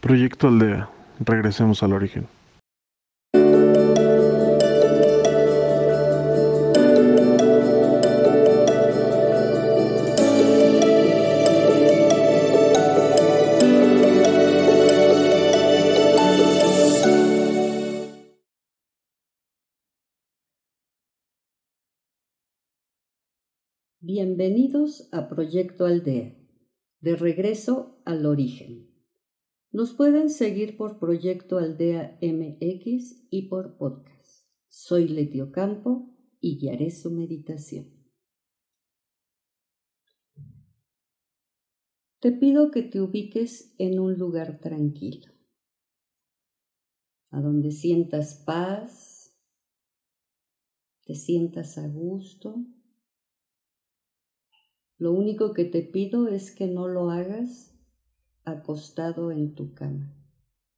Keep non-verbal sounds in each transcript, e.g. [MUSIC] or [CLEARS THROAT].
Proyecto Aldea. Regresemos al origen. Bienvenidos a Proyecto Aldea, de regreso al origen. Nos pueden seguir por Proyecto Aldea MX y por podcast. Soy Letio Campo y guiaré su meditación. Te pido que te ubiques en un lugar tranquilo, a donde sientas paz, te sientas a gusto lo único que te pido es que no lo hagas acostado en tu cama.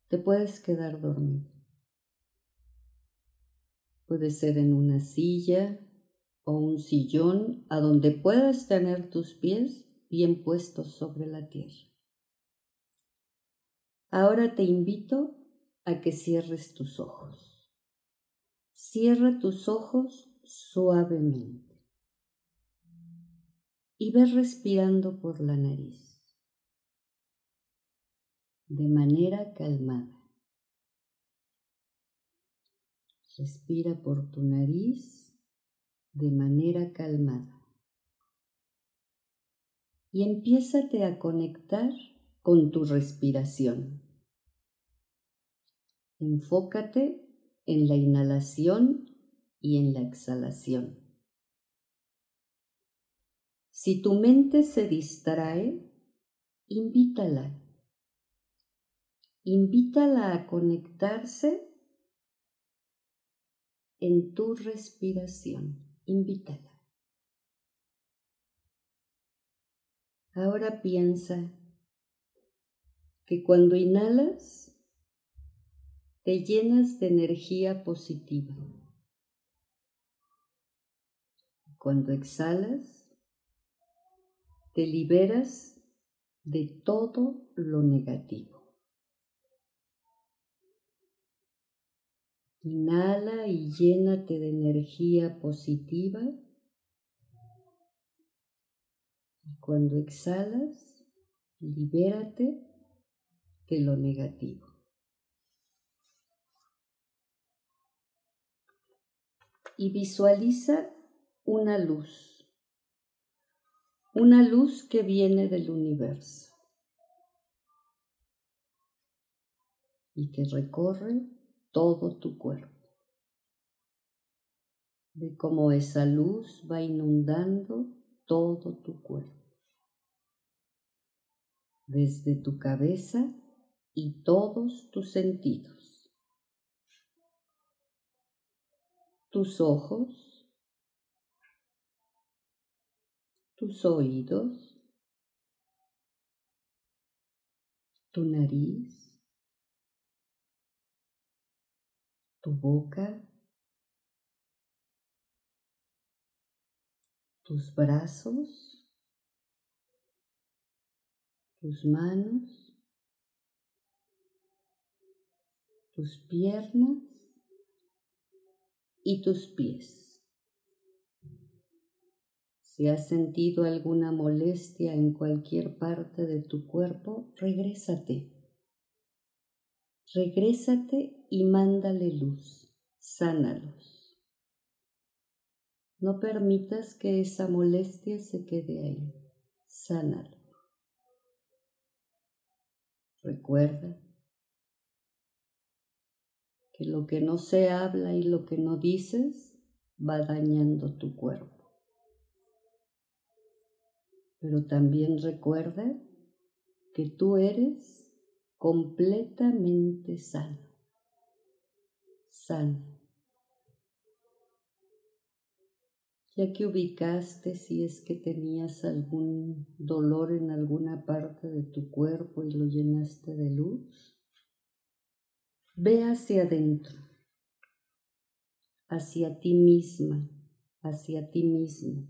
Te puedes quedar dormido. Puede ser en una silla o un sillón a donde puedas tener tus pies bien puestos sobre la tierra. Ahora te invito a que cierres tus ojos. Cierra tus ojos suavemente y ves respirando por la nariz de manera calmada. Respira por tu nariz de manera calmada. Y empiézate a conectar con tu respiración. Enfócate en la inhalación y en la exhalación. Si tu mente se distrae, invítala. Invítala a conectarse en tu respiración. Invítala. Ahora piensa que cuando inhalas te llenas de energía positiva. Cuando exhalas te liberas de todo lo negativo. Inhala y llénate de energía positiva. Y cuando exhalas, libérate de lo negativo. Y visualiza una luz una luz que viene del universo y que recorre todo tu cuerpo. De cómo esa luz va inundando todo tu cuerpo, desde tu cabeza y todos tus sentidos, tus ojos, tus oídos, tu nariz, tu boca, tus brazos, tus manos, tus piernas y tus pies. Si has sentido alguna molestia en cualquier parte de tu cuerpo, regrésate. Regrésate y mándale luz, sánalos. No permitas que esa molestia se quede ahí, sánalo. Recuerda que lo que no se habla y lo que no dices va dañando tu cuerpo. Pero también recuerda que tú eres completamente sano. Sano. Ya que ubicaste si es que tenías algún dolor en alguna parte de tu cuerpo y lo llenaste de luz, ve hacia adentro, hacia ti misma, hacia ti mismo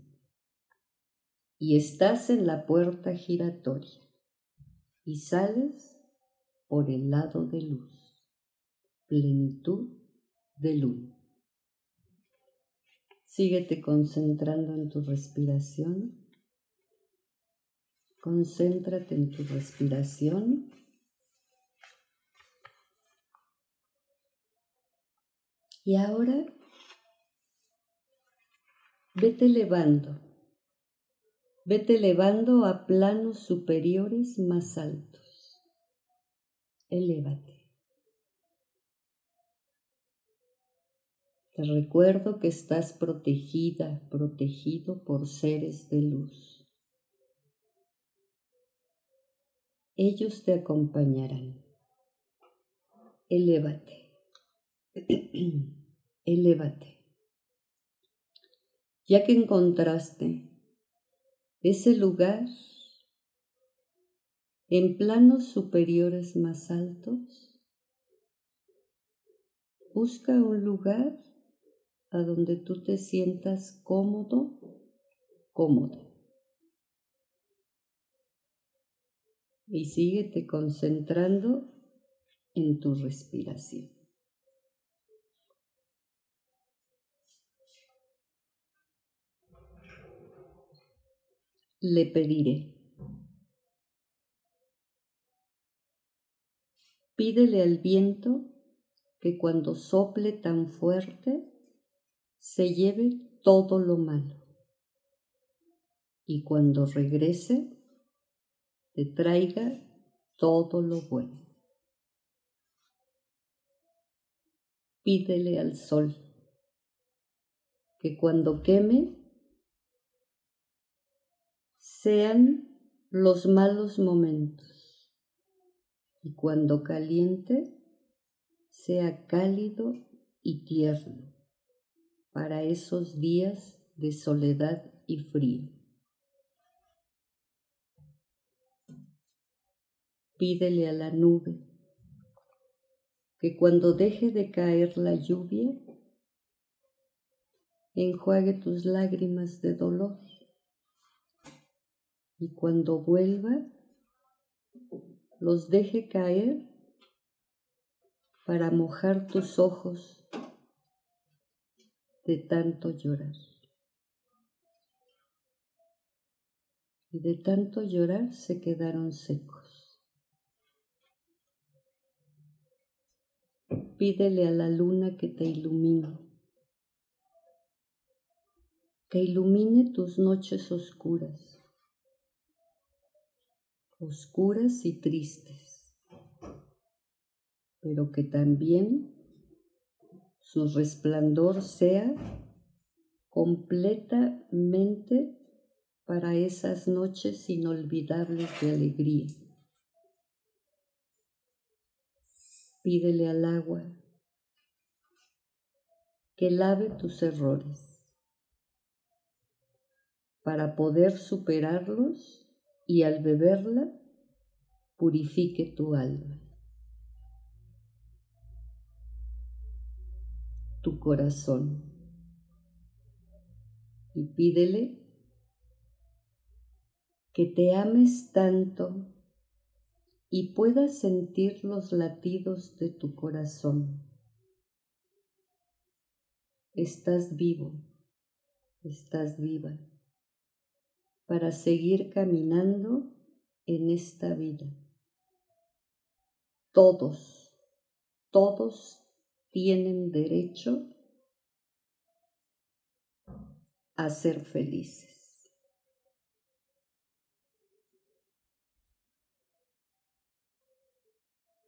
y estás en la puerta giratoria y sales por el lado de luz, plenitud de luz. Síguete concentrando en tu respiración. Concéntrate en tu respiración. Y ahora vete elevando, vete elevando a planos superiores más altos. Elévate. Te recuerdo que estás protegida, protegido por seres de luz. Ellos te acompañarán. Elévate. [CLEARS THROAT] Elévate. Ya que encontraste ese lugar en planos superiores más altos, busca un lugar a donde tú te sientas cómodo, cómodo. Y síguete concentrando en tu respiración. Le pediré. Pídele al viento que cuando sople tan fuerte se lleve todo lo malo y cuando regrese te traiga todo lo bueno. Pídele al sol que cuando queme sean los malos momentos y cuando caliente sea cálido y tierno para esos días de soledad y frío. Pídele a la nube que cuando deje de caer la lluvia, enjuague tus lágrimas de dolor y cuando vuelva, los deje caer para mojar tus ojos de tanto llorar. Y de tanto llorar se quedaron secos. Pídele a la luna que te ilumine, que ilumine tus noches oscuras, oscuras y tristes, pero que también su resplandor sea completamente para esas noches inolvidables de alegría. Pídele al agua que lave tus errores para poder superarlos y al beberla purifique tu alma. tu corazón y pídele que te ames tanto y puedas sentir los latidos de tu corazón. Estás vivo, estás viva para seguir caminando en esta vida. Todos, todos tienen derecho a ser felices.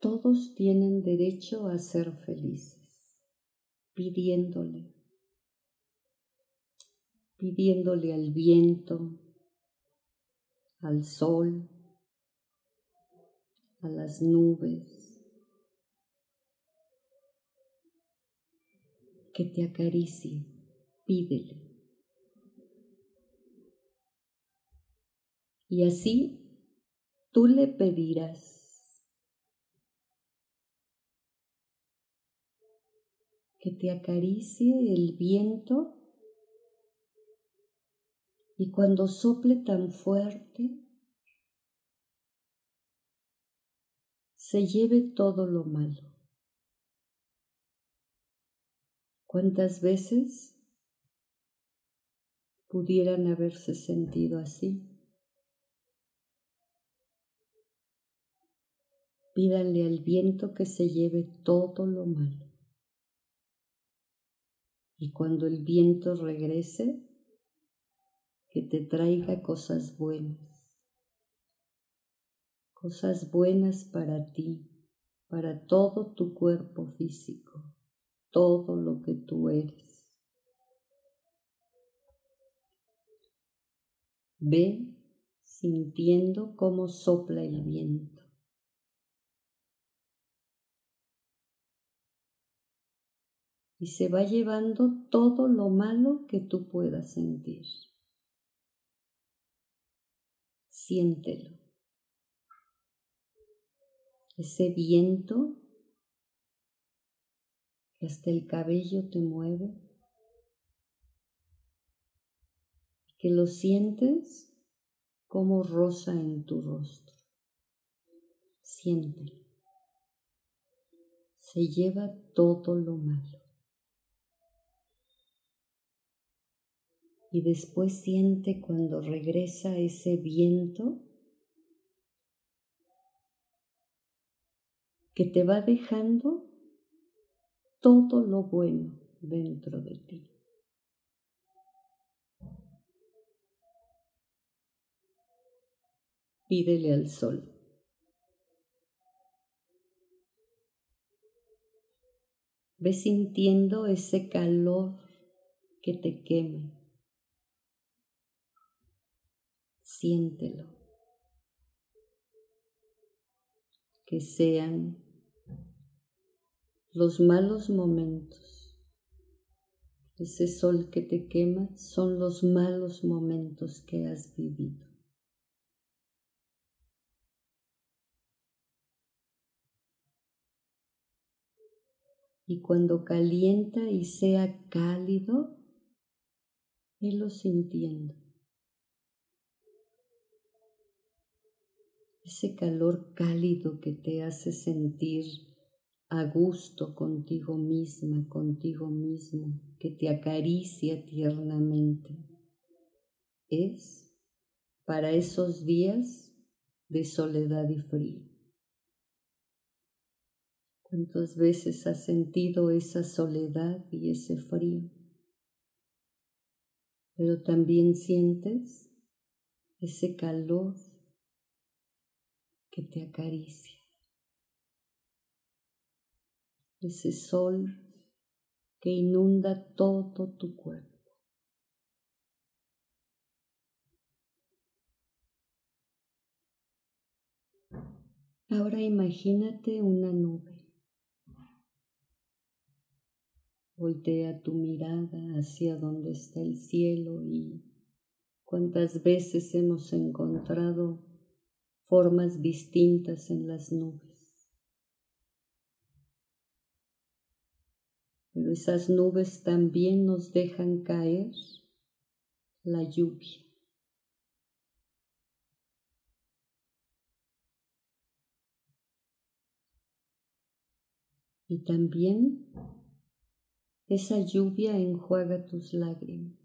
Todos tienen derecho a ser felices, pidiéndole, pidiéndole al viento, al sol, a las nubes, que te acaricie, pídele. Y así tú le pedirás que te acaricie el viento y cuando sople tan fuerte, se lleve todo lo malo. ¿Cuántas veces pudieran haberse sentido así? Pídanle al viento que se lleve todo lo malo. Y cuando el viento regrese, que te traiga cosas buenas. Cosas buenas para ti, para todo tu cuerpo físico, todo lo que tú eres. Ve sintiendo cómo sopla el viento. y se va llevando todo lo malo que tú puedas sentir. Siéntelo. Ese viento que hasta el cabello te mueve, que lo sientes como rosa en tu rostro. Siéntelo. Se lleva todo lo malo. Y después siente cuando regresa ese viento que te va dejando todo lo bueno dentro de ti. Pídele al sol. Ve sintiendo ese calor que te quema siéntelo. Que sean los malos momentos. Ese sol que te quema son los malos momentos que has vivido. Y cuando calienta y sea cálido, velo sintiendo. Ese calor cálido que te hace sentir a gusto contigo misma, contigo mismo, que te acaricia tiernamente. Es para esos días de soledad y frío. ¿Cuántas veces has sentido esa soledad y ese frío? Pero también sientes ese calor que te acaricia. Ese sol que inunda todo tu cuerpo. Ahora imagínate una nube. Voltea tu mirada hacia donde está el cielo y cuántas veces hemos encontrado formas distintas en las nubes. Pero esas nubes también nos dejan caer la lluvia. Y también esa lluvia enjuaga tus lágrimas.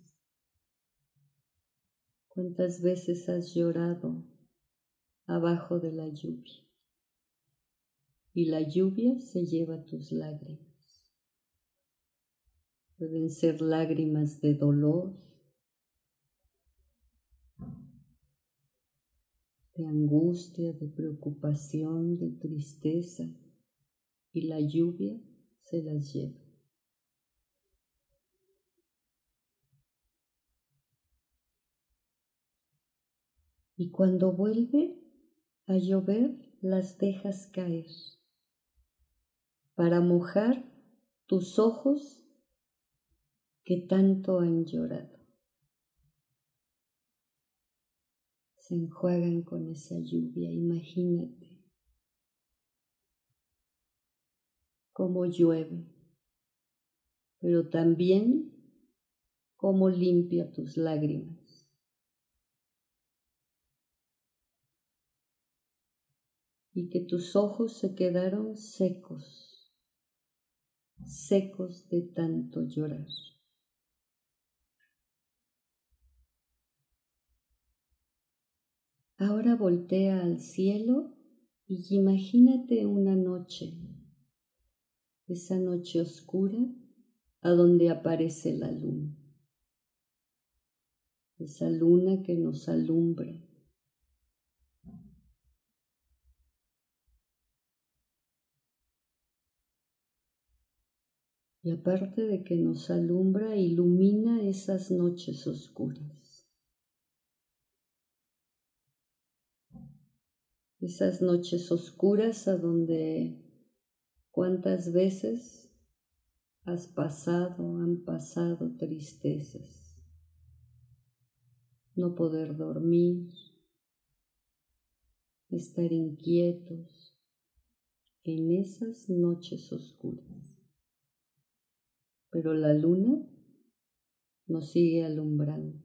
¿Cuántas veces has llorado abajo de la lluvia. Y la lluvia se lleva tus lágrimas. Pueden ser lágrimas de dolor, de angustia, de preocupación, de tristeza, y la lluvia se las lleva. Y cuando vuelve, a llover las dejas caer para mojar tus ojos que tanto han llorado. Se enjuagan con esa lluvia, imagínate cómo llueve, pero también cómo limpia tus lágrimas. Y que tus ojos se quedaron secos, secos de tanto llorar. Ahora voltea al cielo y imagínate una noche, esa noche oscura a donde aparece la luna, esa luna que nos alumbra. Y aparte de que nos alumbra, ilumina esas noches oscuras. Esas noches oscuras a donde cuántas veces has pasado, han pasado tristezas. No poder dormir, estar inquietos en esas noches oscuras. Pero la luna nos sigue alumbrando.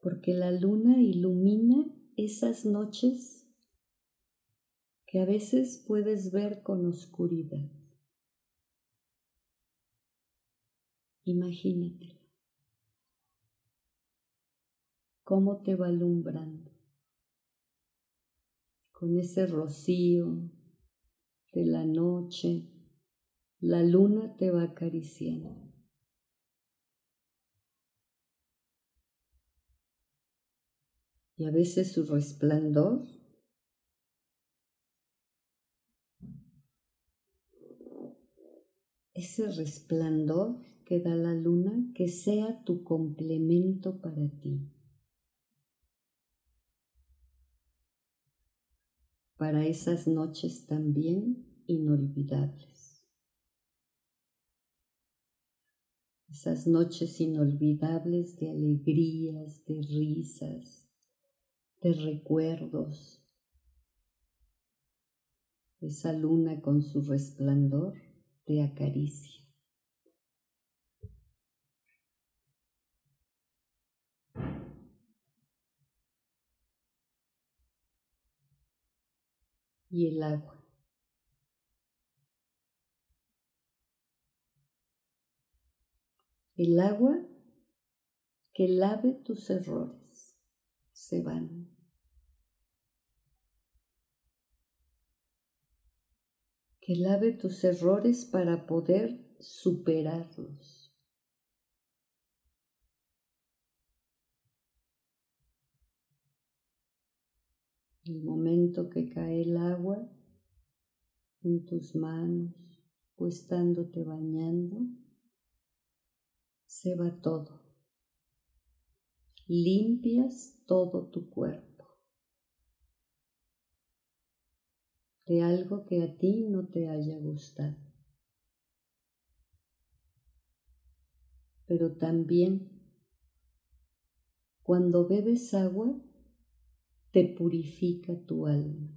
Porque la luna ilumina esas noches que a veces puedes ver con oscuridad. Imagínate cómo te va alumbrando con ese rocío de la noche, la luna te va acariciando. Y a veces su resplandor ese resplandor que da la luna, que sea tu complemento para ti. Para esas noches también inolvidables. Esas noches inolvidables de alegrías, de risas, de recuerdos. Esa luna con su resplandor te acaricia. Y el agua. El agua que lave tus errores se van. Que lave tus errores para poder superarlos. El momento que cae el agua en tus manos o estándote bañando, se va todo. Limpias todo tu cuerpo de algo que a ti no te haya gustado. Pero también cuando bebes agua, te purifica tu alma.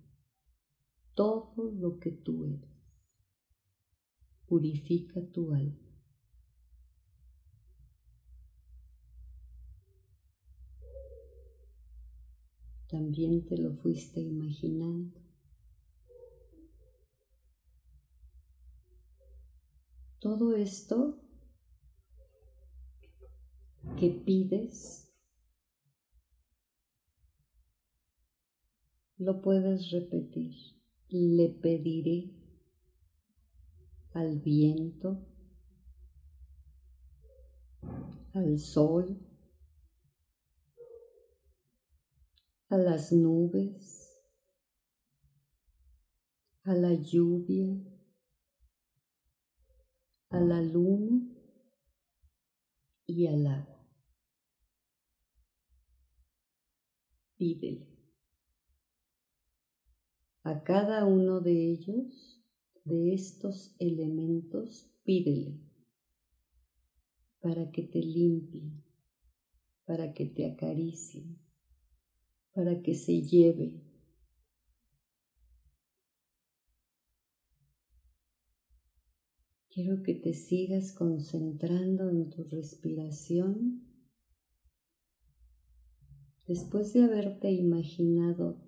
Todo lo que tú eres purifica tu alma. También te lo fuiste imaginando. Todo esto que pides Lo puedes repetir. Le pediré al viento, al sol, a las nubes, a la lluvia, a la luna y al agua. Pídele a cada uno de ellos, de estos elementos, pídele para que te limpie, para que te acaricie, para que se lleve. Quiero que te sigas concentrando en tu respiración después de haberte imaginado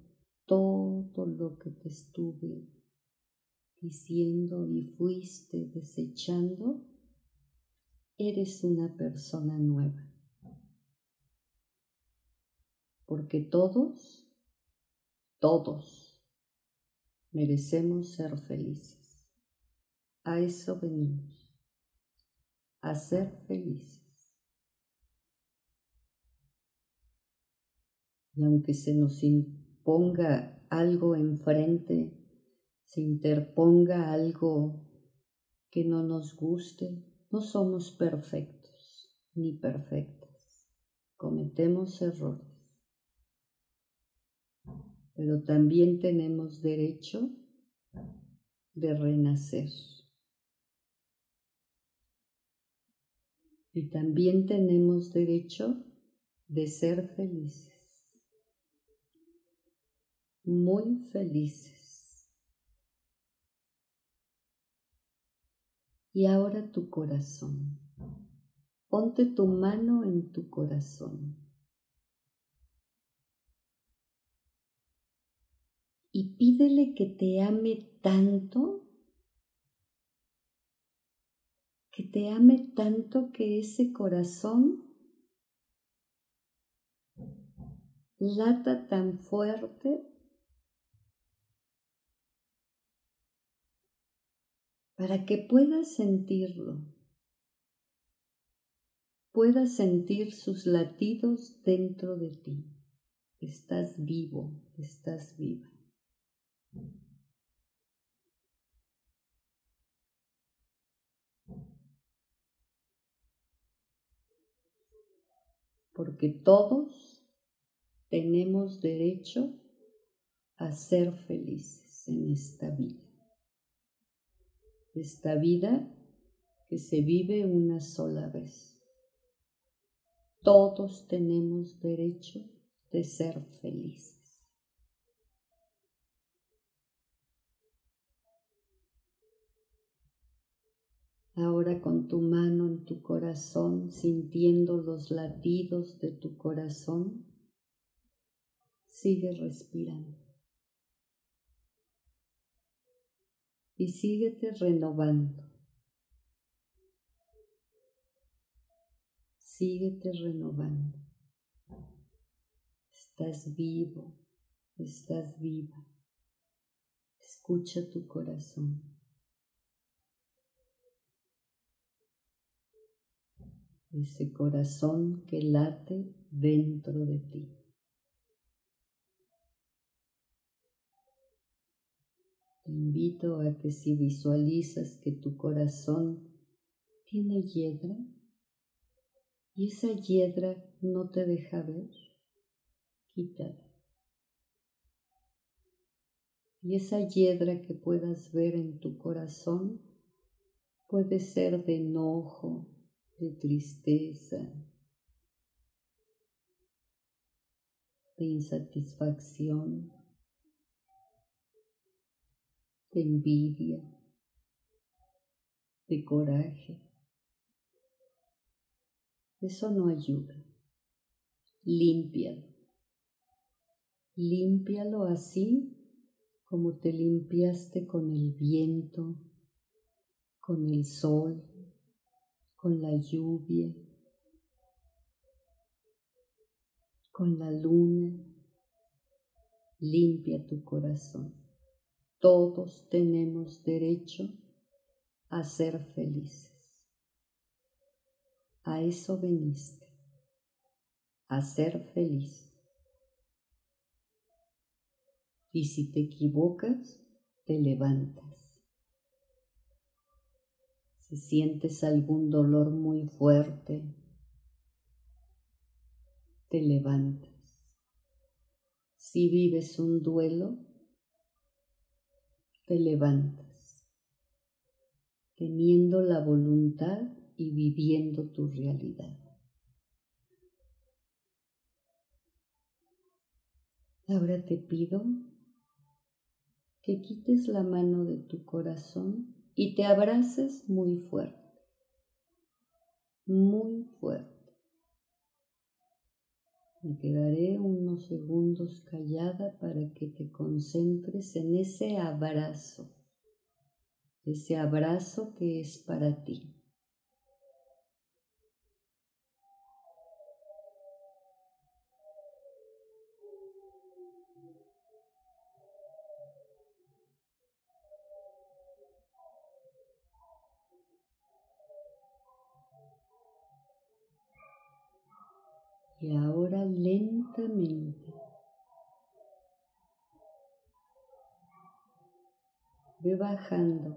todo lo que te estuve diciendo y fuiste desechando, eres una persona nueva. Porque todos, todos merecemos ser felices. A eso venimos, a ser felices. Y aunque se nos imponga algo enfrente, se interponga algo que no nos guste, no somos perfectos ni perfectas. Cometemos errores. Pero también tenemos derecho de renacer. Y también tenemos derecho de ser felices. Muy felices. Y ahora tu corazón. Ponte tu mano en tu corazón. Y pídele que te ame tanto, que te ame tanto que ese corazón lata tan fuerte para que puedas sentirlo, puedas sentir sus latidos dentro de ti. Estás vivo, estás viva. Porque todos tenemos derecho a ser felices en esta vida esta vida que se vive una sola vez. Todos tenemos derecho de ser felices. Ahora con tu mano en tu corazón, sintiendo los latidos de tu corazón, sigue respirando. Y síguete renovando. Síguete renovando. Estás vivo, estás viva. Escucha tu corazón. Ese corazón que late dentro de ti. Te invito a que si visualizas que tu corazón tiene hiedra y esa hiedra no te deja ver, quítala. Y esa hiedra que puedas ver en tu corazón puede ser de enojo, de tristeza, de insatisfacción, de envidia, de coraje. Eso no ayuda. Límpialo. Límpialo así como te limpiaste con el viento, con el sol, con la lluvia, con la luna. Limpia tu corazón. Todos tenemos derecho a ser felices. A eso veniste, a ser feliz. Y si te equivocas, te levantas. Si sientes algún dolor muy fuerte, te levantas. Si vives un duelo, te levantas, teniendo la voluntad y viviendo tu realidad. Ahora te pido que quites la mano de tu corazón y te abraces muy fuerte, muy fuerte. Me quedaré unos segundos callada para que te concentres en ese abrazo, ese abrazo que es para ti. Lentamente ve bajando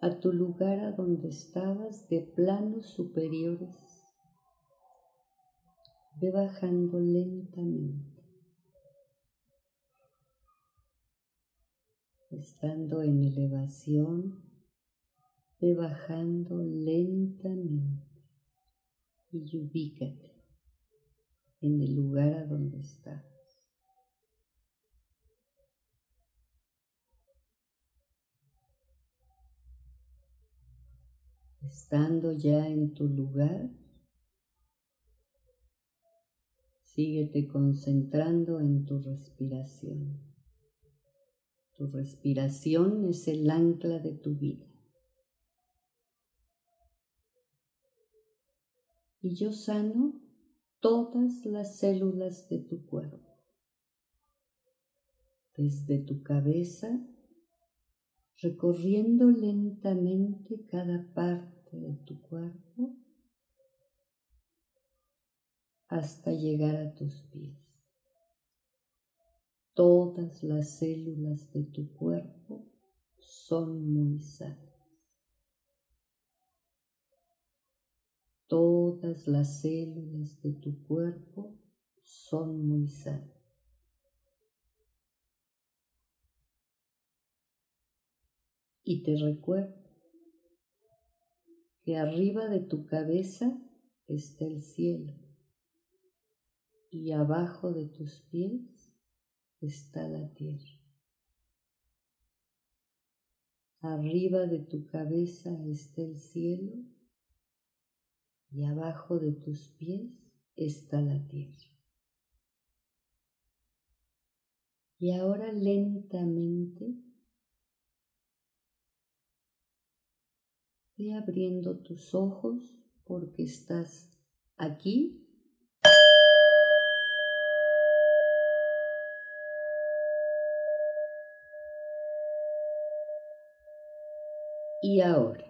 a tu lugar a donde estabas de planos superiores. Ve bajando lentamente. Estando en elevación, ve bajando lentamente y ubícate en el lugar a donde estás. Estando ya en tu lugar, síguete concentrando en tu respiración. Tu respiración es el ancla de tu vida. y yo sano todas las células de tu cuerpo, desde tu cabeza, recorriendo lentamente cada parte de tu cuerpo hasta llegar a tus pies. Todas las células de tu cuerpo son muy sanas. Todas las células de tu cuerpo son muy sanas. Y te recuerdo que arriba de tu cabeza está el cielo y abajo de tus pies está la tierra. Arriba de tu cabeza está el cielo y abajo de tus pies está la tierra. Y ahora lentamente ve abriendo tus ojos porque estás aquí y ahora.